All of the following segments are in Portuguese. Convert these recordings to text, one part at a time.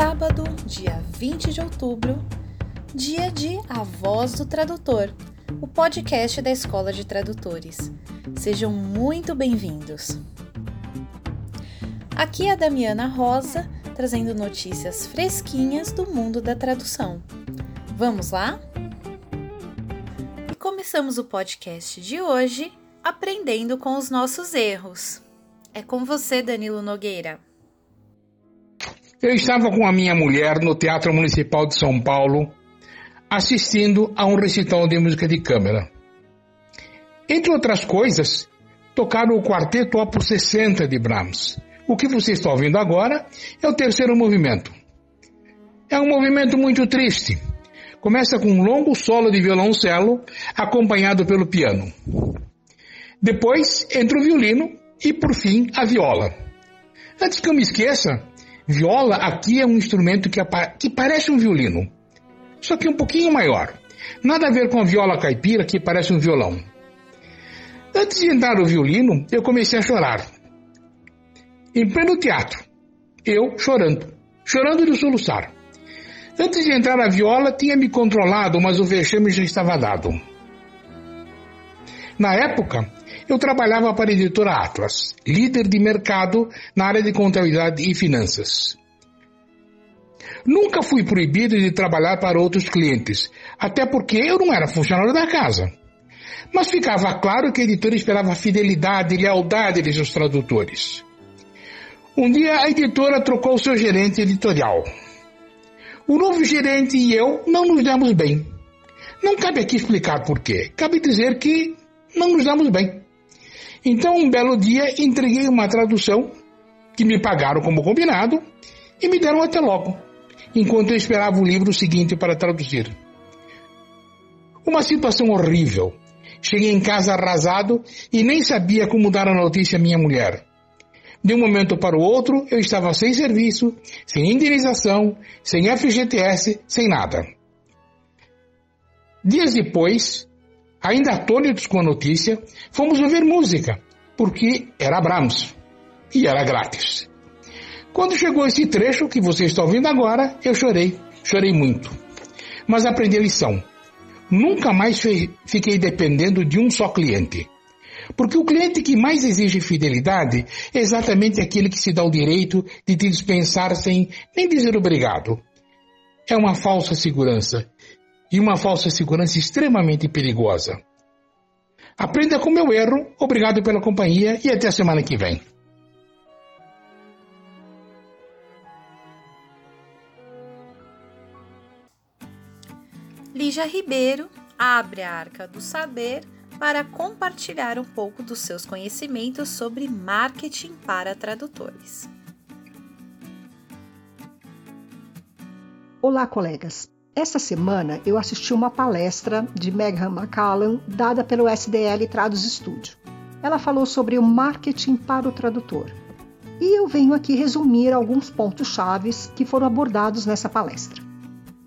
Sábado, dia 20 de outubro, dia de A Voz do Tradutor, o podcast da Escola de Tradutores. Sejam muito bem-vindos. Aqui é a Damiana Rosa, trazendo notícias fresquinhas do mundo da tradução. Vamos lá? E começamos o podcast de hoje aprendendo com os nossos erros. É com você, Danilo Nogueira. Eu estava com a minha mulher no Teatro Municipal de São Paulo, assistindo a um recital de música de câmara. Entre outras coisas, tocaram o Quarteto Opus 60 de Brahms. O que você está ouvindo agora é o terceiro movimento. É um movimento muito triste. Começa com um longo solo de violoncelo, acompanhado pelo piano. Depois entra o violino e, por fim, a viola. Antes que eu me esqueça, Viola aqui é um instrumento que, que parece um violino, só que um pouquinho maior. Nada a ver com a viola caipira que parece um violão. Antes de entrar o violino, eu comecei a chorar. Em pleno teatro, eu chorando, chorando de soluçar. Antes de entrar a viola, tinha me controlado, mas o vexame já estava dado. Na época, eu trabalhava para a editora Atlas, líder de mercado na área de contabilidade e finanças. Nunca fui proibido de trabalhar para outros clientes, até porque eu não era funcionário da casa. Mas ficava claro que a editora esperava fidelidade e lealdade de seus tradutores. Um dia a editora trocou seu gerente editorial. O novo gerente e eu não nos damos bem. Não cabe aqui explicar por quê. Cabe dizer que não nos damos bem. Então, um belo dia, entreguei uma tradução que me pagaram como combinado e me deram até logo, enquanto eu esperava o livro seguinte para traduzir. Uma situação horrível. Cheguei em casa arrasado e nem sabia como dar a notícia à minha mulher. De um momento para o outro, eu estava sem serviço, sem indenização, sem FGTS, sem nada. Dias depois, Ainda atônitos com a notícia, fomos ouvir música, porque era Brahms e era grátis. Quando chegou esse trecho que você está ouvindo agora, eu chorei, chorei muito. Mas aprendi a lição. Nunca mais fiquei dependendo de um só cliente. Porque o cliente que mais exige fidelidade é exatamente aquele que se dá o direito de te dispensar sem nem dizer obrigado. É uma falsa segurança e uma falsa segurança extremamente perigosa. Aprenda com meu erro, obrigado pela companhia e até a semana que vem. Lígia Ribeiro abre a Arca do Saber para compartilhar um pouco dos seus conhecimentos sobre marketing para tradutores. Olá, colegas. Essa semana eu assisti uma palestra de Megan McCallum dada pelo SDL Tradus Studio. Ela falou sobre o marketing para o tradutor. E eu venho aqui resumir alguns pontos chaves que foram abordados nessa palestra.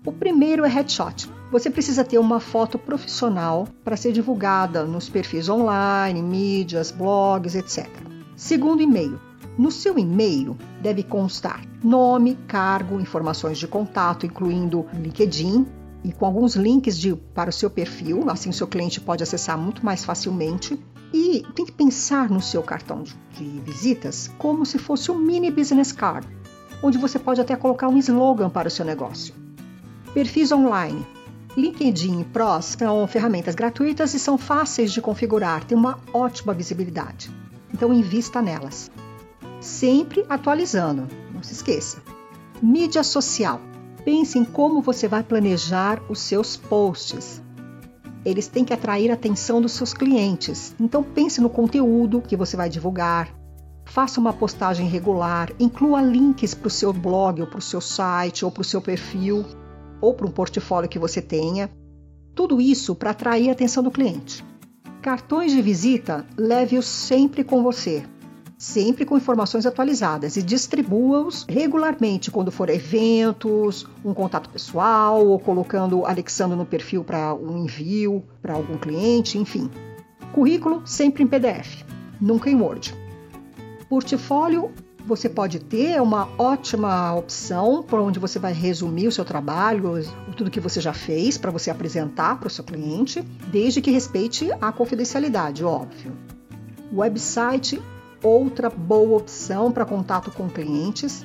O primeiro é headshot. Você precisa ter uma foto profissional para ser divulgada nos perfis online, mídias, blogs, etc. Segundo e-mail. No seu e-mail deve constar nome, cargo, informações de contato, incluindo LinkedIn e com alguns links de, para o seu perfil, assim o seu cliente pode acessar muito mais facilmente. E tem que pensar no seu cartão de, de visitas como se fosse um mini business card, onde você pode até colocar um slogan para o seu negócio. Perfis online. LinkedIn e Pros são ferramentas gratuitas e são fáceis de configurar, têm uma ótima visibilidade. Então invista nelas sempre atualizando, não se esqueça. Mídia social. Pense em como você vai planejar os seus posts. Eles têm que atrair a atenção dos seus clientes. Então pense no conteúdo que você vai divulgar. Faça uma postagem regular, inclua links para o seu blog ou para o seu site ou para o seu perfil ou para um portfólio que você tenha. Tudo isso para atrair a atenção do cliente. Cartões de visita, leve-os sempre com você sempre com informações atualizadas e distribua-os regularmente quando for eventos, um contato pessoal ou colocando, anexando no perfil para um envio para algum cliente, enfim. Currículo sempre em PDF, nunca em Word. Portfólio Você pode ter uma ótima opção por onde você vai resumir o seu trabalho, tudo que você já fez para você apresentar para o seu cliente, desde que respeite a confidencialidade, óbvio. Website, outra boa opção para contato com clientes.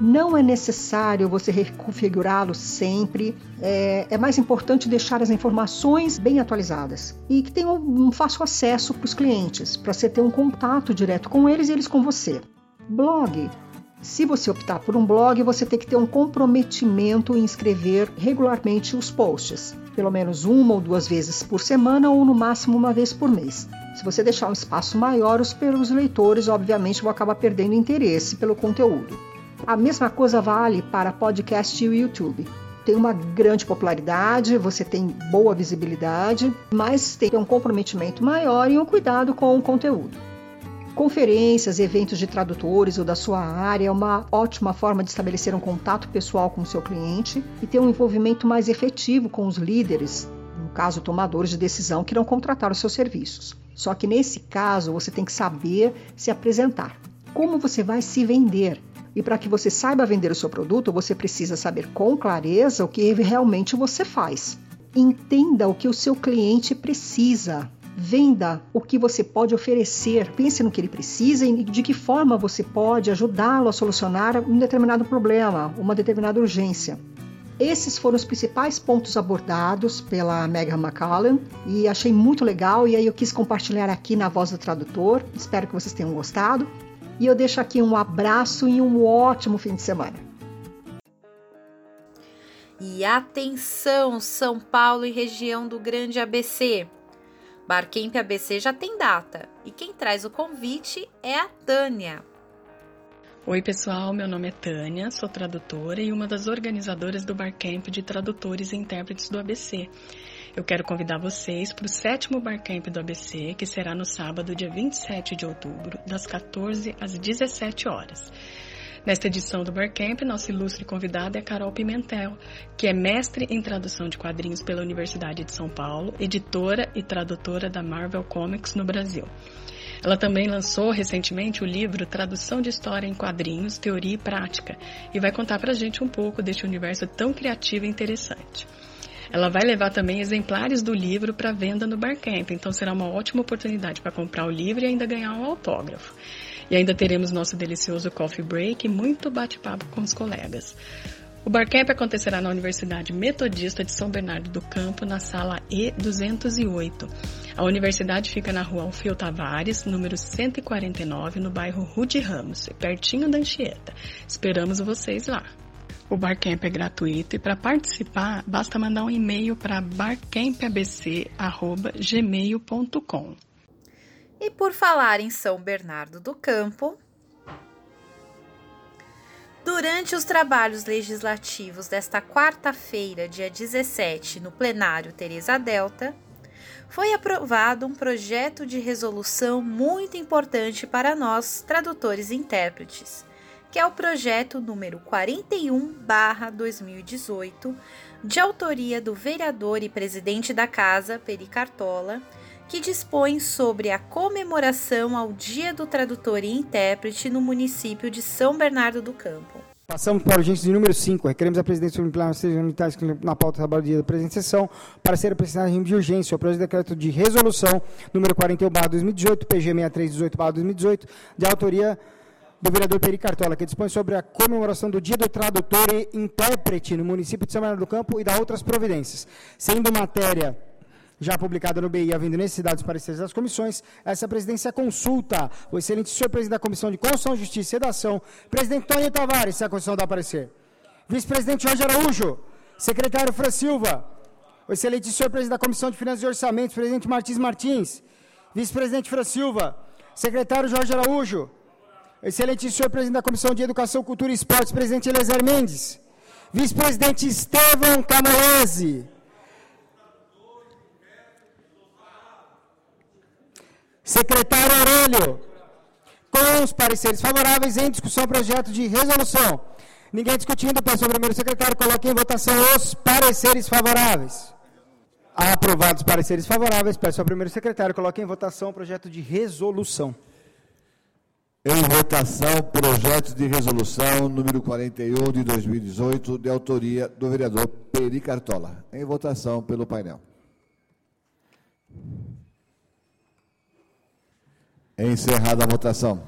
Não é necessário você reconfigurá-lo sempre. É, é, mais importante deixar as informações bem atualizadas e que tenham um fácil acesso para os clientes, para você ter um contato direto com eles e eles com você. Blog. Se você optar por um blog, você tem que ter um comprometimento em escrever regularmente os posts, pelo menos uma ou duas vezes por semana ou no máximo uma vez por mês. Se você deixar um espaço maior, os, os leitores, obviamente, vão acabar perdendo interesse pelo conteúdo. A mesma coisa vale para podcast e YouTube. Tem uma grande popularidade, você tem boa visibilidade, mas tem um comprometimento maior e um cuidado com o conteúdo. Conferências, eventos de tradutores ou da sua área é uma ótima forma de estabelecer um contato pessoal com o seu cliente e ter um envolvimento mais efetivo com os líderes, no caso, tomadores de decisão que irão contratar os seus serviços. Só que nesse caso, você tem que saber se apresentar. Como você vai se vender? E para que você saiba vender o seu produto, você precisa saber com clareza o que realmente você faz. Entenda o que o seu cliente precisa. Venda o que você pode oferecer, pense no que ele precisa e de que forma você pode ajudá-lo a solucionar um determinado problema, uma determinada urgência. Esses foram os principais pontos abordados pela Megan McCallum e achei muito legal e aí eu quis compartilhar aqui na voz do tradutor. Espero que vocês tenham gostado. E eu deixo aqui um abraço e um ótimo fim de semana. E atenção, São Paulo e região do Grande ABC. Barcamp ABC já tem data e quem traz o convite é a Tânia. Oi, pessoal, meu nome é Tânia, sou tradutora e uma das organizadoras do Barcamp de Tradutores e Intérpretes do ABC. Eu quero convidar vocês para o sétimo Barcamp do ABC, que será no sábado, dia 27 de outubro, das 14 às 17 horas. Nesta edição do Barcamp, nossa ilustre convidada é Carol Pimentel, que é mestre em tradução de quadrinhos pela Universidade de São Paulo, editora e tradutora da Marvel Comics no Brasil. Ela também lançou recentemente o livro Tradução de História em Quadrinhos, Teoria e Prática, e vai contar para a gente um pouco deste universo tão criativo e interessante. Ela vai levar também exemplares do livro para venda no Barcamp, então será uma ótima oportunidade para comprar o livro e ainda ganhar um autógrafo. E ainda teremos nosso delicioso coffee break e muito bate-papo com os colegas. O Barcamp acontecerá na Universidade Metodista de São Bernardo do Campo, na sala E208. A universidade fica na rua Alfio Tavares, número 149, no bairro Rude Ramos, pertinho da Anchieta. Esperamos vocês lá. O Barcamp é gratuito e para participar basta mandar um e-mail para barcampabc.gmail.com. E por falar em São Bernardo do Campo, durante os trabalhos legislativos desta quarta-feira, dia 17, no plenário Teresa Delta, foi aprovado um projeto de resolução muito importante para nós, tradutores e intérpretes, que é o projeto número 41/2018, de autoria do vereador e presidente da Casa, Peri Cartola, que dispõe sobre a comemoração ao Dia do Tradutor e Intérprete no município de São Bernardo do Campo. Passamos para a urgência de número 5. Requeremos a presidência suplementar seja unitários na pauta do dia da presente sessão para ser apresentado em de urgência o projeto de decreto de resolução número 41/2018, PG 6318/2018, de autoria do vereador Peri Cartola, que dispõe sobre a comemoração do Dia do Tradutor e Intérprete no município de São Bernardo do Campo e da outras providências, sendo matéria já publicada no BI, havendo necessidade dos pareceres das comissões, essa presidência consulta o excelente senhor presidente da Comissão de Constituição, Justiça e Sedação, presidente Tony Tavares, se a Constituição dá parecer. Vice-presidente Jorge Araújo, secretário Fran Silva, o excelente senhor presidente da Comissão de Finanças e Orçamentos, presidente Martins Martins, vice-presidente Fran Silva, secretário Jorge Araújo, excelente senhor presidente da Comissão de Educação, Cultura e Esportes, presidente Eliezer Mendes, vice-presidente Estevam Camolese, Secretário Aurélio, com os pareceres favoráveis, em discussão projeto de resolução. Ninguém discutindo, peço ao primeiro secretário, coloque em votação os pareceres favoráveis. Aprovados os pareceres favoráveis, peço ao primeiro secretário, coloque em votação o projeto de resolução. Em votação, projeto de resolução número 41 de 2018, de autoria do vereador Peri Cartola. Em votação pelo painel. Encerrada a votação.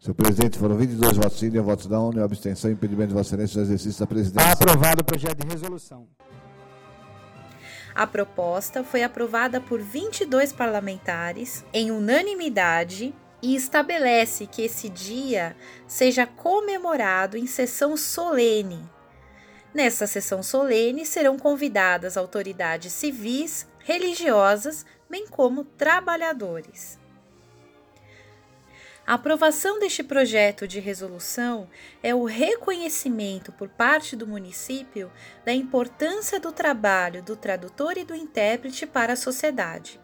Senhor presidente, foram 22 votos sim, nenhum voto não, nenhuma abstenção, impedimento de Vossa Excelência no exercício da presidência. Aprovado o projeto de resolução. A proposta foi aprovada por 22 parlamentares em unanimidade e estabelece que esse dia seja comemorado em sessão solene. Nessa sessão solene serão convidadas autoridades civis, religiosas, bem como trabalhadores. A aprovação deste projeto de resolução é o reconhecimento por parte do município da importância do trabalho do tradutor e do intérprete para a sociedade.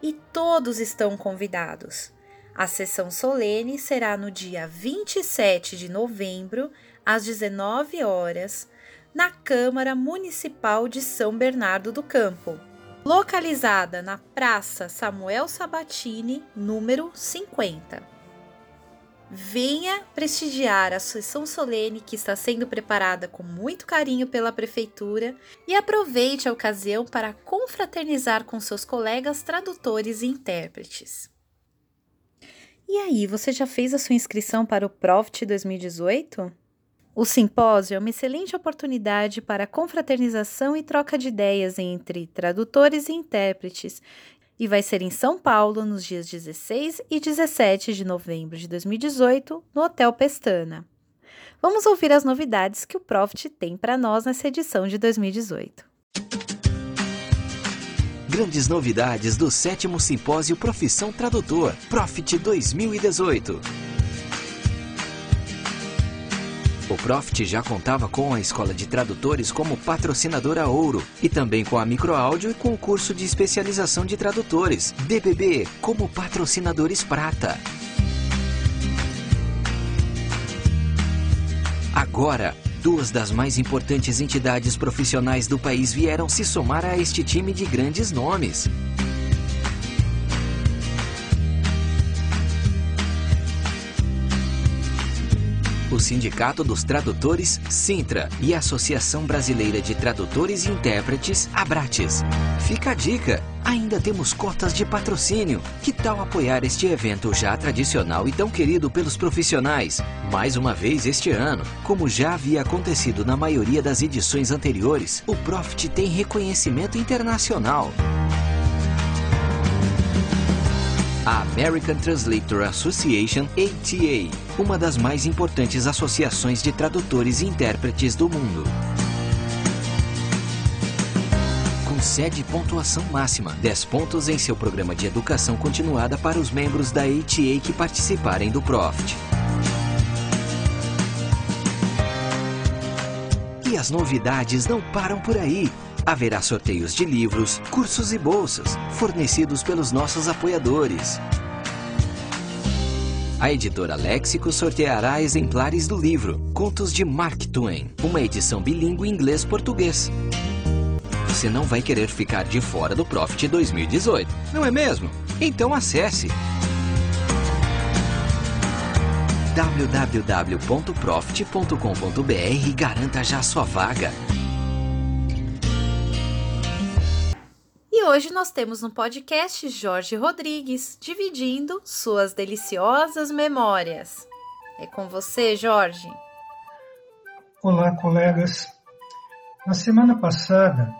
E todos estão convidados. A sessão solene será no dia 27 de novembro, às 19 horas, na Câmara Municipal de São Bernardo do Campo, localizada na Praça Samuel Sabatini, número 50. Venha prestigiar a sessão solene que está sendo preparada com muito carinho pela Prefeitura e aproveite a ocasião para confraternizar com seus colegas tradutores e intérpretes. E aí, você já fez a sua inscrição para o Profit 2018? O simpósio é uma excelente oportunidade para confraternização e troca de ideias entre tradutores e intérpretes, e vai ser em São Paulo nos dias 16 e 17 de novembro de 2018, no Hotel Pestana. Vamos ouvir as novidades que o Profit tem para nós nessa edição de 2018. Grandes novidades do sétimo Simpósio Profissão Tradutor, Profit 2018. O Profit já contava com a Escola de Tradutores como patrocinadora ouro e também com a Microáudio e com o curso de especialização de tradutores, DBB, como patrocinadores prata. Agora, duas das mais importantes entidades profissionais do país vieram se somar a este time de grandes nomes. O Sindicato dos Tradutores, Sintra, e a Associação Brasileira de Tradutores e Intérpretes, Abrates. Fica a dica! Ainda temos cotas de patrocínio. Que tal apoiar este evento já tradicional e tão querido pelos profissionais? Mais uma vez este ano, como já havia acontecido na maioria das edições anteriores, o Profit tem reconhecimento internacional. A American Translator Association, ATA, uma das mais importantes associações de tradutores e intérpretes do mundo. Concede pontuação máxima, 10 pontos em seu programa de educação continuada para os membros da ATA que participarem do Profit. E as novidades não param por aí. Haverá sorteios de livros, cursos e bolsas, fornecidos pelos nossos apoiadores. A editora Léxico sorteará exemplares do livro Contos de Mark Twain, uma edição bilíngue inglês-português. Você não vai querer ficar de fora do Profit 2018, não é mesmo? Então acesse www.profit.com.br e garanta já sua vaga. Hoje nós temos no podcast Jorge Rodrigues, dividindo suas deliciosas memórias. É com você, Jorge. Olá, colegas. Na semana passada,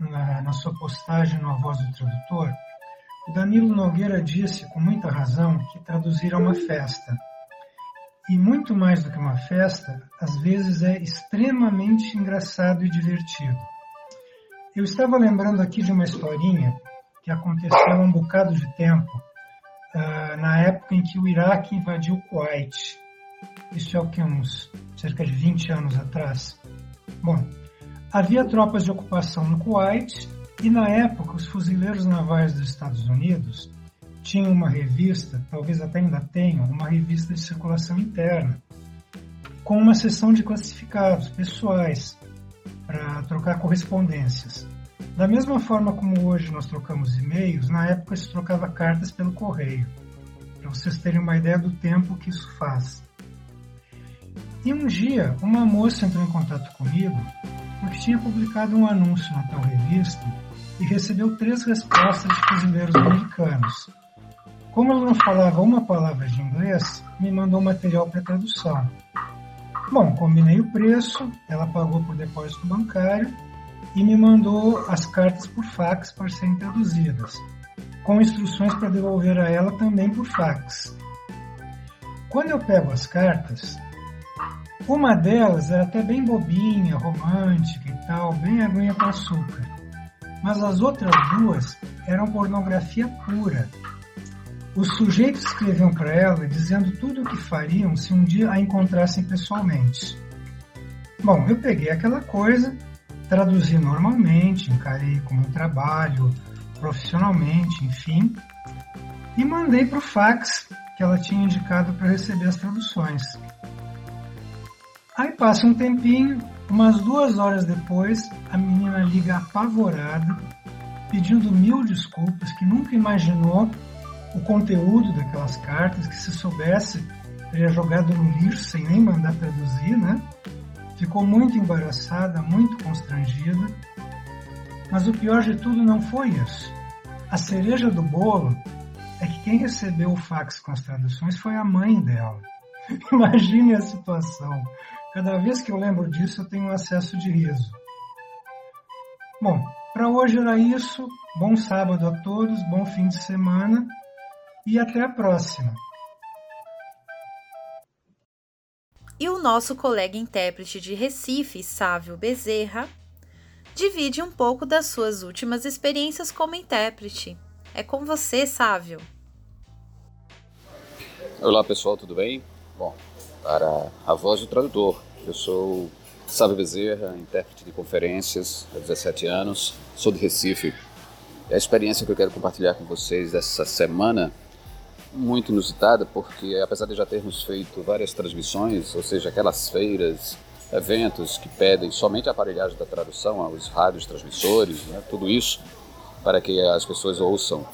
na, na sua postagem no A Voz do Tradutor, o Danilo Nogueira disse com muita razão que traduzir é uma festa. E muito mais do que uma festa, às vezes é extremamente engraçado e divertido. Eu estava lembrando aqui de uma historinha que aconteceu há um bocado de tempo, uh, na época em que o Iraque invadiu o Kuwait. Isso é o que, uns cerca de 20 anos atrás. Bom, havia tropas de ocupação no Kuwait e, na época, os fuzileiros navais dos Estados Unidos tinham uma revista, talvez até ainda tenham, uma revista de circulação interna, com uma seção de classificados pessoais para trocar correspondências. Da mesma forma como hoje nós trocamos e-mails, na época se trocava cartas pelo correio, para vocês terem uma ideia do tempo que isso faz. E um dia, uma moça entrou em contato comigo porque tinha publicado um anúncio na tal revista e recebeu três respostas de cozinheiros americanos. Como ela não falava uma palavra de inglês, me mandou material para tradução. Bom, combinei o preço, ela pagou por depósito bancário e me mandou as cartas por fax para serem traduzidas, com instruções para devolver a ela também por fax. Quando eu pego as cartas, uma delas era até bem bobinha, romântica e tal, bem aguinha com açúcar. Mas as outras duas eram pornografia pura. Os sujeitos escreviam para ela dizendo tudo o que fariam se um dia a encontrassem pessoalmente. Bom, eu peguei aquela coisa, traduzi normalmente, encarei como um trabalho, profissionalmente, enfim, e mandei para o fax que ela tinha indicado para receber as traduções. Aí passa um tempinho, umas duas horas depois, a menina liga apavorada, pedindo mil desculpas, que nunca imaginou o conteúdo daquelas cartas, que se soubesse teria jogado no lixo sem nem mandar traduzir, né? Ficou muito embaraçada, muito constrangida. Mas o pior de tudo não foi isso. A cereja do bolo é que quem recebeu o fax com as traduções foi a mãe dela. Imagine a situação. Cada vez que eu lembro disso, eu tenho um acesso de riso. Bom, para hoje era isso. Bom sábado a todos, bom fim de semana e até a próxima. E o nosso colega intérprete de Recife, Sávio Bezerra, divide um pouco das suas últimas experiências como intérprete. É com você, Sávio. Olá pessoal, tudo bem? Bom, para a voz do tradutor, eu sou Sávio Bezerra, intérprete de conferências há 17 anos, sou de Recife. E a experiência que eu quero compartilhar com vocês essa semana muito inusitada, porque apesar de já termos feito várias transmissões, ou seja, aquelas feiras, eventos que pedem somente a aparelhagem da tradução, os rádios transmissores, né, tudo isso, para que as pessoas ouçam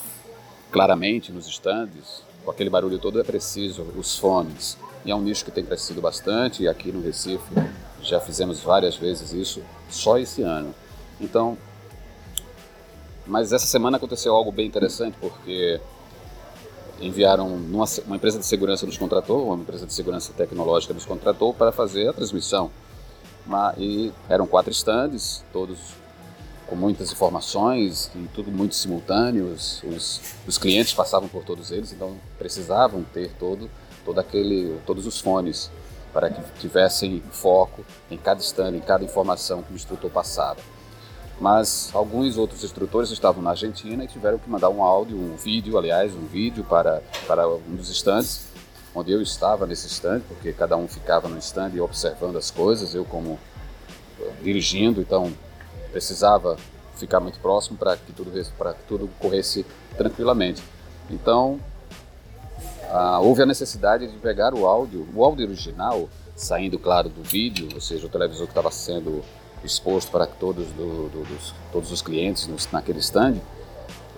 claramente nos estandes, com aquele barulho todo é preciso, os fones. E é um nicho que tem crescido bastante, e aqui no Recife já fizemos várias vezes isso, só esse ano. Então, mas essa semana aconteceu algo bem interessante, porque enviaram uma, uma, empresa de segurança nos contratou, uma empresa de segurança tecnológica nos contratou para fazer a transmissão. Mas, e eram quatro estandes, todos com muitas informações e tudo muito simultâneos. Os, os clientes passavam por todos eles, então precisavam ter todo, todo aquele, todos os fones para que tivessem foco em cada stand, em cada informação que o instrutor passava mas alguns outros instrutores estavam na Argentina e tiveram que mandar um áudio, um vídeo, aliás, um vídeo para, para um dos estandes, onde eu estava nesse stand, porque cada um ficava no stand observando as coisas, eu como eh, dirigindo, então precisava ficar muito próximo para que tudo para tudo corresse tranquilamente. Então ah, houve a necessidade de pegar o áudio, o áudio original, saindo claro do vídeo, ou seja, o televisor que estava sendo exposto para todos, do, do, dos, todos os clientes nos, naquele stand,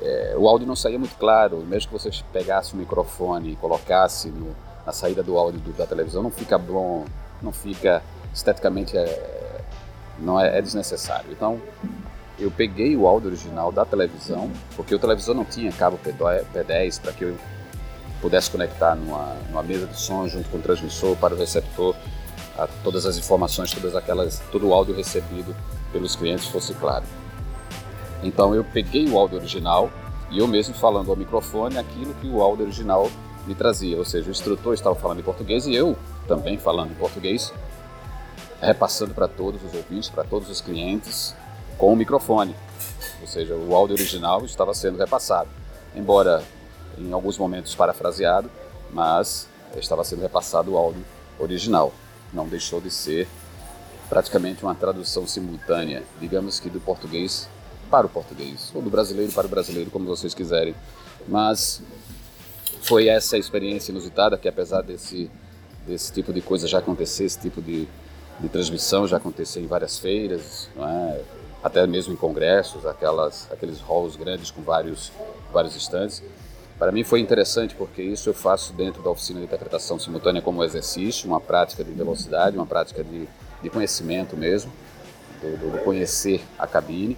é, o áudio não saía muito claro. Mesmo que você pegasse o microfone e colocasse no, na saída do áudio do, da televisão, não fica bom, não fica esteticamente é, não é, é, desnecessário. Então eu peguei o áudio original da televisão, porque o televisor não tinha cabo P10 para que eu pudesse conectar numa, numa mesa de som junto com o transmissor para o receptor a todas as informações, todas aquelas, todo o áudio recebido pelos clientes fosse claro. Então eu peguei o áudio original e eu mesmo falando ao microfone aquilo que o áudio original me trazia, ou seja, o instrutor estava falando em português e eu também falando em português, repassando para todos os ouvintes, para todos os clientes com o microfone. Ou seja, o áudio original estava sendo repassado, embora em alguns momentos parafraseado, mas estava sendo repassado o áudio original não deixou de ser praticamente uma tradução simultânea, digamos que do português para o português, ou do brasileiro para o brasileiro, como vocês quiserem. Mas foi essa experiência inusitada que, apesar desse, desse tipo de coisa já acontecer, esse tipo de, de transmissão já acontecer em várias feiras, é? até mesmo em congressos, aquelas, aqueles halls grandes com vários, vários Para mim foi interessante porque isso eu faço dentro da oficina de interpretação simultânea como exercício, uma prática de velocidade, uma prática de, de conhecimento mesmo, do, do conhecer a cabine.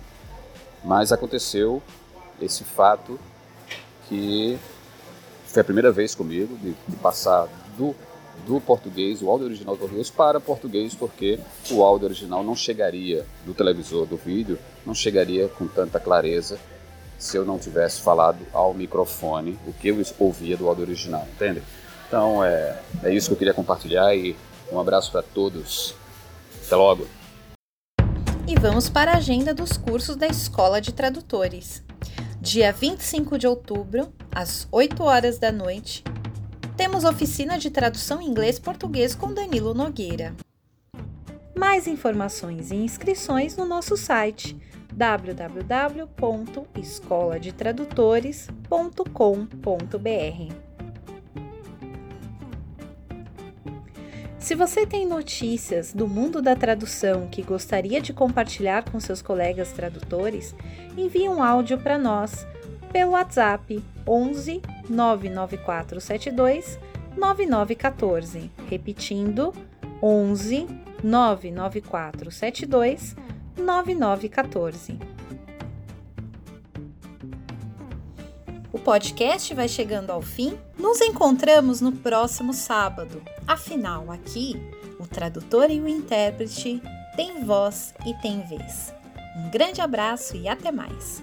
Mas aconteceu esse fato que foi a primeira vez comigo de, de passar do, do português, o áudio original do português, para português, porque o áudio original não chegaria do televisor, do vídeo, não chegaria com tanta clareza se eu não tivesse falado ao microfone o que eu ouvia do áudio original, entende? Então é, é isso que eu queria compartilhar e um abraço para todos. Até logo! E vamos para a agenda dos cursos da Escola de Tradutores. Dia 25 de outubro, às 8 horas da noite, temos oficina de tradução inglês-português com Danilo Nogueira. Mais informações e inscrições no nosso site www.escoladetradutores.com.br. Se você tem notícias do mundo da tradução que gostaria de compartilhar com seus colegas tradutores, envie um áudio para nós pelo WhatsApp 11 99472 9914, repetindo 11 99472 9914. O podcast vai chegando ao fim. Nos encontramos no próximo sábado. Afinal, aqui, o tradutor e o intérprete têm voz e têm vez. Um grande abraço e até mais!